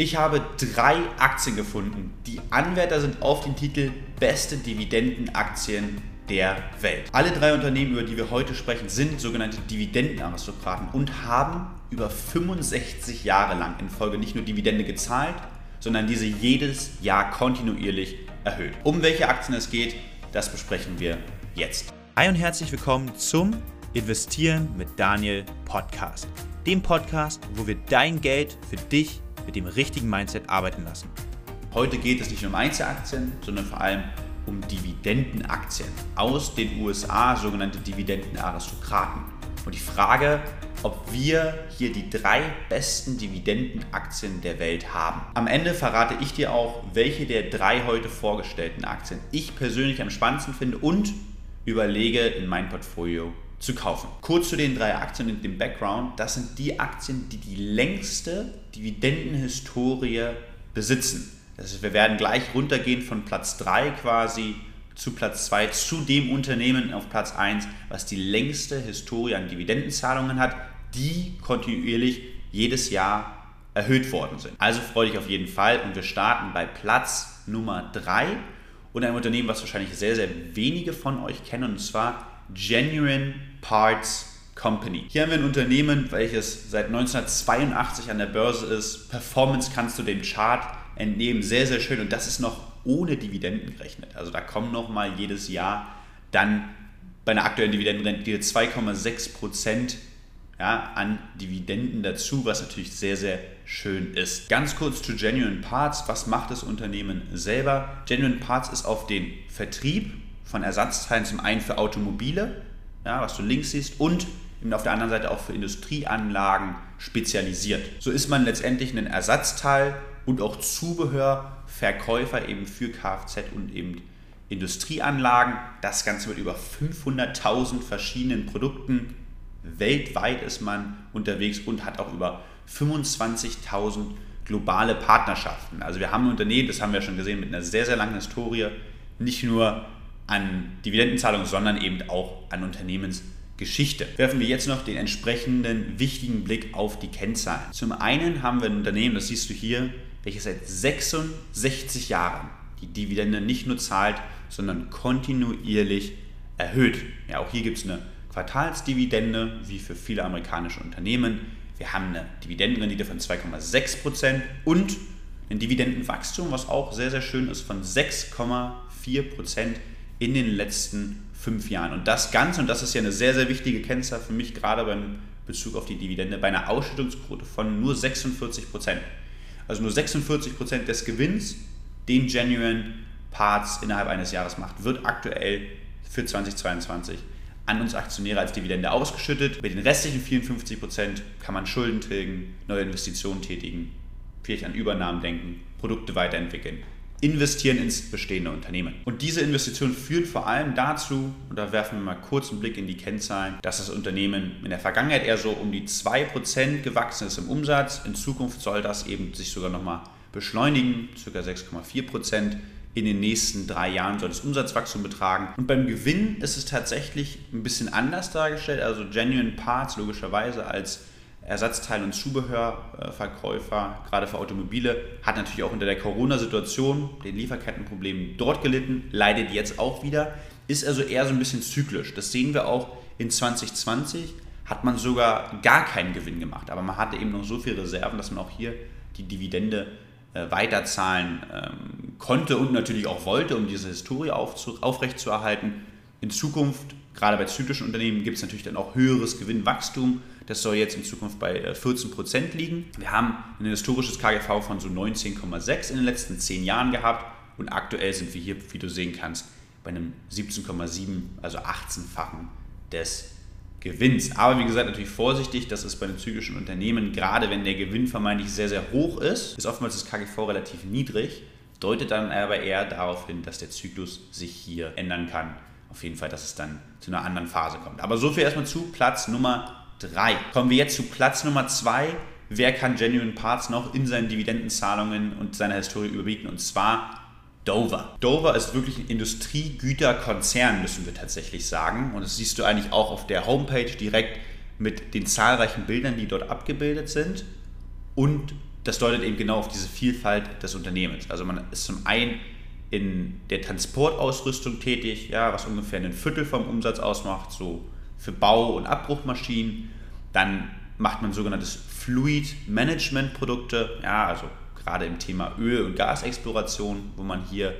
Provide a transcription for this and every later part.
Ich habe drei Aktien gefunden, die Anwärter sind auf den Titel Beste Dividendenaktien der Welt. Alle drei Unternehmen, über die wir heute sprechen, sind sogenannte Dividendenaristokraten und haben über 65 Jahre lang in Folge nicht nur Dividende gezahlt, sondern diese jedes Jahr kontinuierlich erhöht. Um welche Aktien es geht, das besprechen wir jetzt. Hi und herzlich willkommen zum Investieren mit Daniel Podcast. Dem Podcast, wo wir dein Geld für dich mit dem richtigen Mindset arbeiten lassen. Heute geht es nicht nur um Einzelaktien, sondern vor allem um Dividendenaktien aus den USA, sogenannte Dividendenaristokraten. Und die Frage, ob wir hier die drei besten Dividendenaktien der Welt haben. Am Ende verrate ich dir auch, welche der drei heute vorgestellten Aktien ich persönlich am spannendsten finde und überlege in mein Portfolio zu kaufen. Kurz zu den drei Aktien in dem Background. Das sind die Aktien, die die längste Dividendenhistorie besitzen. Das heißt, wir werden gleich runtergehen von Platz 3 quasi zu Platz 2 zu dem Unternehmen auf Platz 1, was die längste Historie an Dividendenzahlungen hat, die kontinuierlich jedes Jahr erhöht worden sind. Also freue dich auf jeden Fall und wir starten bei Platz Nummer 3 und einem Unternehmen, was wahrscheinlich sehr, sehr wenige von euch kennen und zwar Genuine Parts Company. Hier haben wir ein Unternehmen, welches seit 1982 an der Börse ist. Performance kannst du dem Chart entnehmen, sehr, sehr schön. Und das ist noch ohne Dividenden gerechnet. Also da kommen nochmal jedes Jahr dann bei einer aktuellen Dividendenrendite 2,6 Prozent ja, an Dividenden dazu, was natürlich sehr, sehr schön ist. Ganz kurz zu Genuine Parts. Was macht das Unternehmen selber? Genuine Parts ist auf den Vertrieb von Ersatzteilen zum einen für Automobile, ja, was du links siehst, und auf der anderen Seite auch für Industrieanlagen spezialisiert. So ist man letztendlich ein Ersatzteil und auch Zubehörverkäufer eben für Kfz und eben Industrieanlagen. Das Ganze mit über 500.000 verschiedenen Produkten. Weltweit ist man unterwegs und hat auch über 25.000 globale Partnerschaften. Also wir haben ein Unternehmen, das haben wir schon gesehen, mit einer sehr, sehr langen Historie, nicht nur an Dividendenzahlungen, sondern eben auch an Unternehmensgeschichte. Werfen wir jetzt noch den entsprechenden wichtigen Blick auf die Kennzahlen. Zum einen haben wir ein Unternehmen, das siehst du hier, welches seit 66 Jahren die Dividende nicht nur zahlt, sondern kontinuierlich erhöht. Ja, auch hier gibt es eine Quartalsdividende, wie für viele amerikanische Unternehmen. Wir haben eine Dividendenrendite von 2,6% und ein Dividendenwachstum, was auch sehr, sehr schön ist, von 6,4% in den letzten fünf Jahren. Und das Ganze, und das ist ja eine sehr, sehr wichtige Kennzahl für mich, gerade beim Bezug auf die Dividende, bei einer Ausschüttungsquote von nur 46 Prozent. Also nur 46 Prozent des Gewinns, den Genuine Parts innerhalb eines Jahres macht, wird aktuell für 2022 an uns Aktionäre als Dividende ausgeschüttet. Mit den restlichen 54 Prozent kann man Schulden tilgen, neue Investitionen tätigen, vielleicht an Übernahmen denken, Produkte weiterentwickeln investieren ins bestehende Unternehmen. Und diese Investition führt vor allem dazu, und da werfen wir mal kurz einen Blick in die Kennzahlen, dass das Unternehmen in der Vergangenheit eher so um die 2% gewachsen ist im Umsatz. In Zukunft soll das eben sich sogar nochmal beschleunigen, ca. 6,4%. In den nächsten drei Jahren soll das Umsatzwachstum betragen. Und beim Gewinn ist es tatsächlich ein bisschen anders dargestellt. Also Genuine Parts logischerweise als Ersatzteil- und Zubehörverkäufer, gerade für Automobile, hat natürlich auch unter der Corona-Situation, den Lieferkettenproblemen dort gelitten, leidet jetzt auch wieder, ist also eher so ein bisschen zyklisch. Das sehen wir auch in 2020, hat man sogar gar keinen Gewinn gemacht, aber man hatte eben noch so viele Reserven, dass man auch hier die Dividende äh, weiterzahlen ähm, konnte und natürlich auch wollte, um diese Historie aufrechtzuerhalten. In Zukunft, gerade bei zyklischen Unternehmen, gibt es natürlich dann auch höheres Gewinnwachstum das soll jetzt in Zukunft bei 14% äh, liegen. Wir haben ein historisches KGV von so 19,6 in den letzten 10 Jahren gehabt und aktuell sind wir hier, wie du sehen kannst, bei einem 17,7, also 18-fachen des Gewinns. Aber wie gesagt, natürlich vorsichtig, das ist bei einem zyklischen Unternehmen, gerade wenn der Gewinn vermeintlich sehr, sehr hoch ist, ist oftmals das KGV relativ niedrig, deutet dann aber eher darauf hin, dass der Zyklus sich hier ändern kann. Auf jeden Fall, dass es dann zu einer anderen Phase kommt. Aber so viel erstmal zu Platz Nummer 3. Kommen wir jetzt zu Platz Nummer 2. Wer kann Genuine Parts noch in seinen Dividendenzahlungen und seiner Historie überbieten? Und zwar Dover. Dover ist wirklich ein Industriegüterkonzern, müssen wir tatsächlich sagen. Und das siehst du eigentlich auch auf der Homepage direkt mit den zahlreichen Bildern, die dort abgebildet sind. Und das deutet eben genau auf diese Vielfalt des Unternehmens. Also man ist zum einen in der Transportausrüstung tätig, ja, was ungefähr ein Viertel vom Umsatz ausmacht, so für Bau- und Abbruchmaschinen. Dann macht man sogenanntes Fluid Management Produkte, ja, also gerade im Thema Öl- und Gasexploration, wo man hier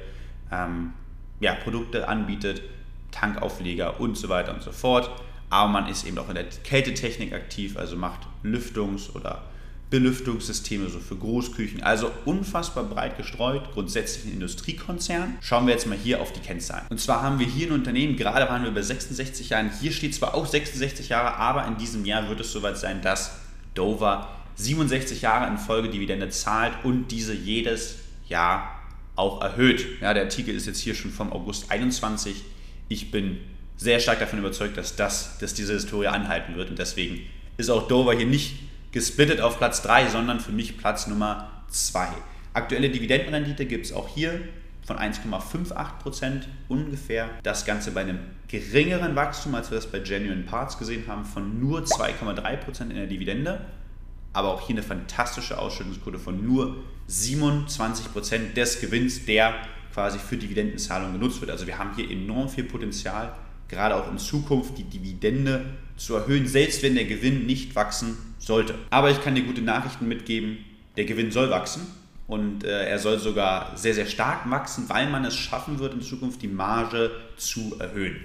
ähm, ja, Produkte anbietet, Tankaufleger und so weiter und so fort. Aber man ist eben auch in der Kältetechnik aktiv, also macht Lüftungs- oder Belüftungssysteme so für Großküchen. Also unfassbar breit gestreut, grundsätzlich ein Industriekonzern. Schauen wir jetzt mal hier auf die Kennzahlen. Und zwar haben wir hier ein Unternehmen, gerade waren wir bei 66 Jahren. Hier steht zwar auch 66 Jahre, aber in diesem Jahr wird es soweit sein, dass Dover 67 Jahre in Folge Dividende zahlt und diese jedes Jahr auch erhöht. Ja, der Artikel ist jetzt hier schon vom August 21. Ich bin sehr stark davon überzeugt, dass, das, dass diese Historie anhalten wird und deswegen ist auch Dover hier nicht gesplittet auf Platz 3, sondern für mich Platz Nummer 2. Aktuelle Dividendenrendite gibt es auch hier von 1,58% ungefähr. Das Ganze bei einem geringeren Wachstum, als wir das bei Genuine Parts gesehen haben, von nur 2,3% in der Dividende. Aber auch hier eine fantastische Ausschüttungsquote von nur 27% des Gewinns, der quasi für Dividendenzahlungen genutzt wird. Also wir haben hier enorm viel Potenzial, gerade auch in Zukunft die Dividende zu erhöhen, selbst wenn der Gewinn nicht wachsen sollte. Aber ich kann dir gute Nachrichten mitgeben, der Gewinn soll wachsen und äh, er soll sogar sehr, sehr stark wachsen, weil man es schaffen wird, in Zukunft die Marge zu erhöhen.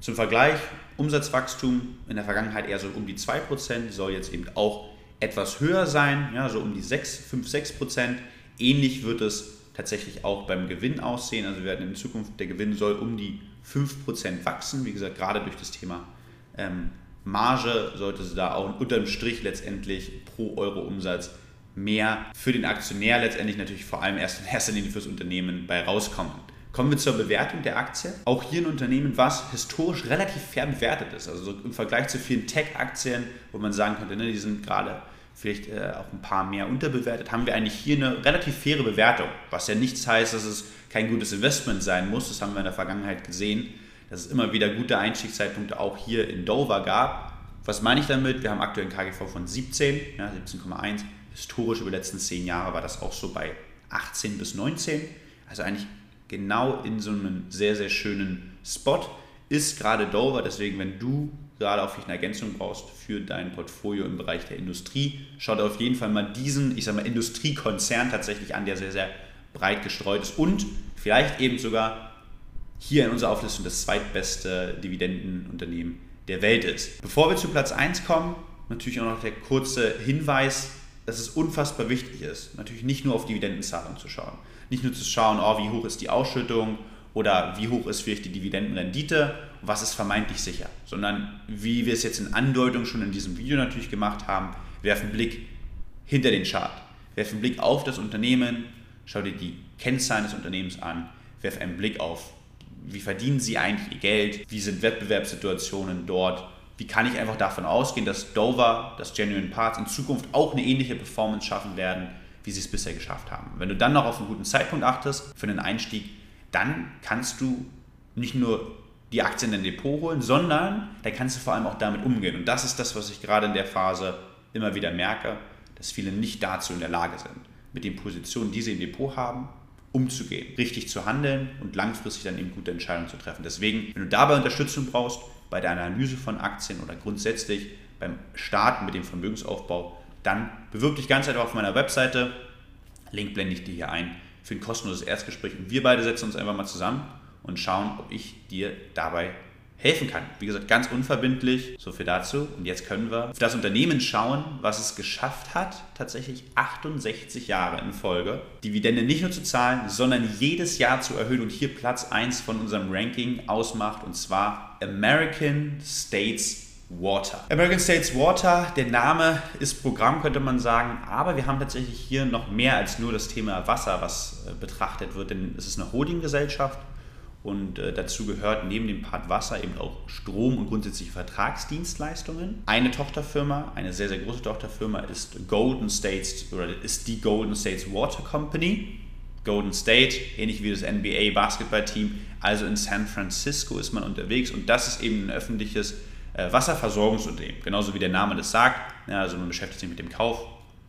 Zum Vergleich, Umsatzwachstum in der Vergangenheit eher so um die 2%, soll jetzt eben auch etwas höher sein, ja, so um die 6, 5, 6%. Ähnlich wird es tatsächlich auch beim Gewinn aussehen. Also wir werden in Zukunft, der Gewinn soll um die 5% wachsen. Wie gesagt, gerade durch das Thema ähm, Marge sollte sie da auch unterm Strich letztendlich pro Euro Umsatz mehr für den Aktionär letztendlich natürlich vor allem erst in erster Linie fürs Unternehmen bei rauskommen. Kommen wir zur Bewertung der Aktie. Auch hier ein Unternehmen, was historisch relativ fair bewertet ist. Also im Vergleich zu vielen Tech-Aktien, wo man sagen könnte, ne, die sind gerade vielleicht äh, auch ein paar mehr unterbewertet, haben wir eigentlich hier eine relativ faire Bewertung. Was ja nichts heißt, dass es kein gutes Investment sein muss. Das haben wir in der Vergangenheit gesehen dass es immer wieder gute Einstiegszeitpunkte auch hier in Dover gab. Was meine ich damit? Wir haben aktuell einen KGV von 17, ja, 17,1. Historisch über die letzten 10 Jahre war das auch so bei 18 bis 19. Also eigentlich genau in so einem sehr, sehr schönen Spot ist gerade Dover. Deswegen, wenn du gerade auch eine Ergänzung brauchst für dein Portfolio im Bereich der Industrie, schau dir auf jeden Fall mal diesen, ich sag mal, Industriekonzern tatsächlich an, der sehr, sehr breit gestreut ist und vielleicht eben sogar hier in unserer Auflistung das zweitbeste Dividendenunternehmen der Welt ist. Bevor wir zu Platz 1 kommen, natürlich auch noch der kurze Hinweis, dass es unfassbar wichtig ist, natürlich nicht nur auf Dividendenzahlung zu schauen. Nicht nur zu schauen, oh, wie hoch ist die Ausschüttung oder wie hoch ist vielleicht die Dividendenrendite was ist vermeintlich sicher, sondern wie wir es jetzt in Andeutung schon in diesem Video natürlich gemacht haben, werfen Blick hinter den Chart, werfen einen Blick auf das Unternehmen, schau dir die Kennzahlen des Unternehmens an, werf einen Blick auf wie verdienen sie eigentlich ihr Geld, wie sind Wettbewerbssituationen dort, wie kann ich einfach davon ausgehen, dass Dover, dass Genuine Parts in Zukunft auch eine ähnliche Performance schaffen werden, wie sie es bisher geschafft haben. Wenn du dann noch auf einen guten Zeitpunkt achtest für einen Einstieg, dann kannst du nicht nur die Aktien in dein Depot holen, sondern dann kannst du vor allem auch damit umgehen. Und das ist das, was ich gerade in der Phase immer wieder merke, dass viele nicht dazu in der Lage sind, mit den Positionen, die sie im Depot haben, umzugehen, richtig zu handeln und langfristig dann eben gute Entscheidungen zu treffen. Deswegen, wenn du dabei Unterstützung brauchst, bei der Analyse von Aktien oder grundsätzlich beim Starten mit dem Vermögensaufbau, dann bewirb dich ganz einfach auf meiner Webseite. Link blende ich dir hier ein für ein kostenloses Erstgespräch. Und wir beide setzen uns einfach mal zusammen und schauen, ob ich dir dabei helfen kann. Wie gesagt, ganz unverbindlich. So viel dazu. Und jetzt können wir auf das Unternehmen schauen, was es geschafft hat, tatsächlich 68 Jahre in Folge Dividende nicht nur zu zahlen, sondern jedes Jahr zu erhöhen und hier Platz 1 von unserem Ranking ausmacht. Und zwar American States Water. American States Water, der Name ist Programm, könnte man sagen, aber wir haben tatsächlich hier noch mehr als nur das Thema Wasser, was äh, betrachtet wird, denn es ist eine Holdinggesellschaft und äh, dazu gehört neben dem Part Wasser eben auch Strom und grundsätzliche Vertragsdienstleistungen. Eine Tochterfirma, eine sehr, sehr große Tochterfirma ist Golden States oder ist die Golden States Water Company. Golden State, ähnlich wie das NBA Basketballteam, also in San Francisco ist man unterwegs und das ist eben ein öffentliches äh, Wasserversorgungsunternehmen, genauso wie der Name das sagt. Also man beschäftigt sich mit dem Kauf,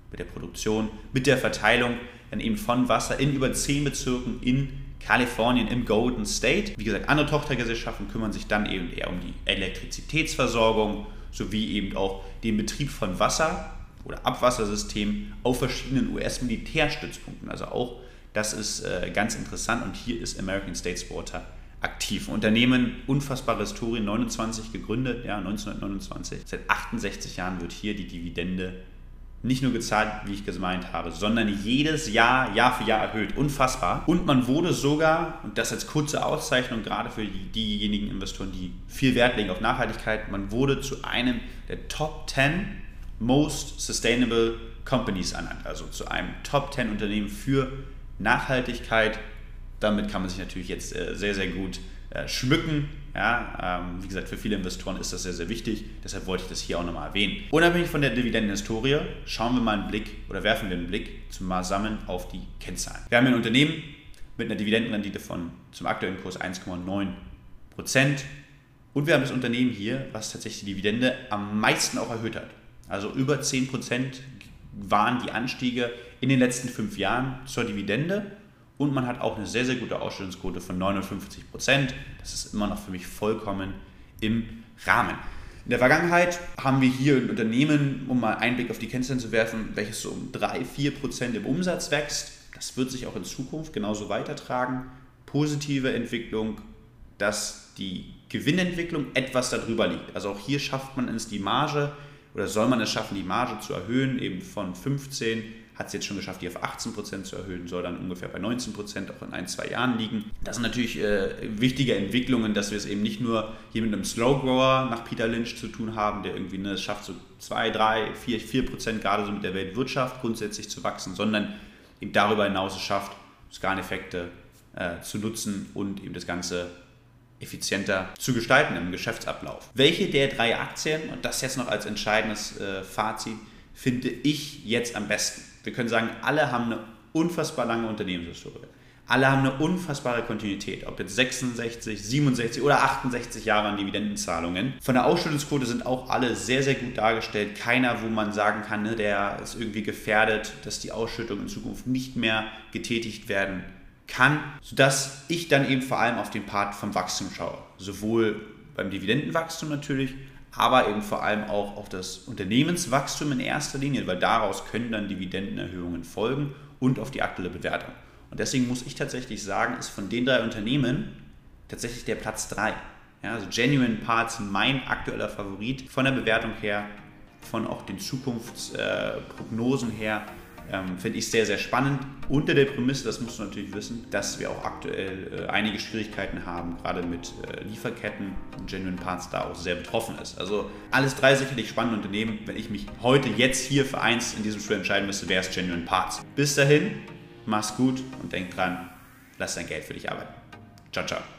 mit der Produktion, mit der Verteilung dann eben von Wasser in über zehn Bezirken in Kalifornien im Golden State. Wie gesagt, andere Tochtergesellschaften kümmern sich dann eben eher um die Elektrizitätsversorgung sowie eben auch den Betrieb von Wasser oder Abwassersystemen auf verschiedenen US-Militärstützpunkten. Also auch das ist äh, ganz interessant und hier ist American States Water aktiv. Unternehmen, unfassbare Historie, 29 gegründet, ja, 1929. Seit 68 Jahren wird hier die Dividende nicht nur gezahlt, wie ich gemeint habe, sondern jedes Jahr, Jahr für Jahr erhöht. Unfassbar. Und man wurde sogar, und das als kurze Auszeichnung, gerade für die, diejenigen Investoren, die viel Wert legen auf Nachhaltigkeit, man wurde zu einem der Top 10 Most Sustainable Companies ernannt. Also zu einem Top 10 Unternehmen für Nachhaltigkeit. Damit kann man sich natürlich jetzt äh, sehr, sehr gut äh, schmücken. Ja, ähm, wie gesagt, für viele Investoren ist das sehr, sehr wichtig. Deshalb wollte ich das hier auch nochmal erwähnen. Unabhängig von der Dividendenhistorie schauen wir mal einen Blick oder werfen wir einen Blick zusammen auf die Kennzahlen. Wir haben ein Unternehmen mit einer Dividendenrendite von zum aktuellen Kurs 1,9 Prozent. Und wir haben das Unternehmen hier, was tatsächlich die Dividende am meisten auch erhöht hat. Also über 10 Prozent waren die Anstiege in den letzten fünf Jahren zur Dividende und man hat auch eine sehr, sehr gute Ausstellungsquote von 59 Prozent. Das ist immer noch für mich vollkommen im Rahmen. In der Vergangenheit haben wir hier ein Unternehmen, um mal einen Blick auf die Kennzahlen zu werfen, welches so um 3-4 Prozent im Umsatz wächst. Das wird sich auch in Zukunft genauso weitertragen. Positive Entwicklung, dass die Gewinnentwicklung etwas darüber liegt. Also auch hier schafft man es, die Marge oder soll man es schaffen, die Marge zu erhöhen, eben von 15 hat es jetzt schon geschafft, die auf 18% zu erhöhen, soll dann ungefähr bei 19% auch in ein, zwei Jahren liegen. Das sind natürlich äh, wichtige Entwicklungen, dass wir es eben nicht nur hier mit einem Slow Grower nach Peter Lynch zu tun haben, der irgendwie ne, es schafft, so 2, 3, 4, 4% gerade so mit der Weltwirtschaft grundsätzlich zu wachsen, sondern eben darüber hinaus es schafft, Skaleneffekte äh, zu nutzen und eben das Ganze effizienter zu gestalten im Geschäftsablauf. Welche der drei Aktien, und das jetzt noch als entscheidendes äh, Fazit, finde ich jetzt am besten? Wir können sagen, alle haben eine unfassbar lange Unternehmenshistorie. Alle haben eine unfassbare Kontinuität, ob jetzt 66, 67 oder 68 Jahre an Dividendenzahlungen. Von der Ausschüttungsquote sind auch alle sehr, sehr gut dargestellt. Keiner, wo man sagen kann, ne, der ist irgendwie gefährdet, dass die Ausschüttung in Zukunft nicht mehr getätigt werden kann, sodass ich dann eben vor allem auf den Part vom Wachstum schaue. Sowohl beim Dividendenwachstum natürlich, aber eben vor allem auch auf das Unternehmenswachstum in erster Linie, weil daraus können dann Dividendenerhöhungen folgen und auf die aktuelle Bewertung. Und deswegen muss ich tatsächlich sagen, ist von den drei Unternehmen tatsächlich der Platz 3. Ja, also Genuine Parts mein aktueller Favorit von der Bewertung her, von auch den Zukunftsprognosen her ähm, Finde ich sehr, sehr spannend. Unter der Prämisse, das musst du natürlich wissen, dass wir auch aktuell äh, einige Schwierigkeiten haben, gerade mit äh, Lieferketten und Genuine Parts da auch sehr betroffen ist. Also alles drei sicherlich spannende Unternehmen. Wenn ich mich heute jetzt hier für eins in diesem Spiel entscheiden müsste, wäre es Genuine Parts. Bis dahin, mach's gut und denk dran, lass dein Geld für dich arbeiten. Ciao, ciao.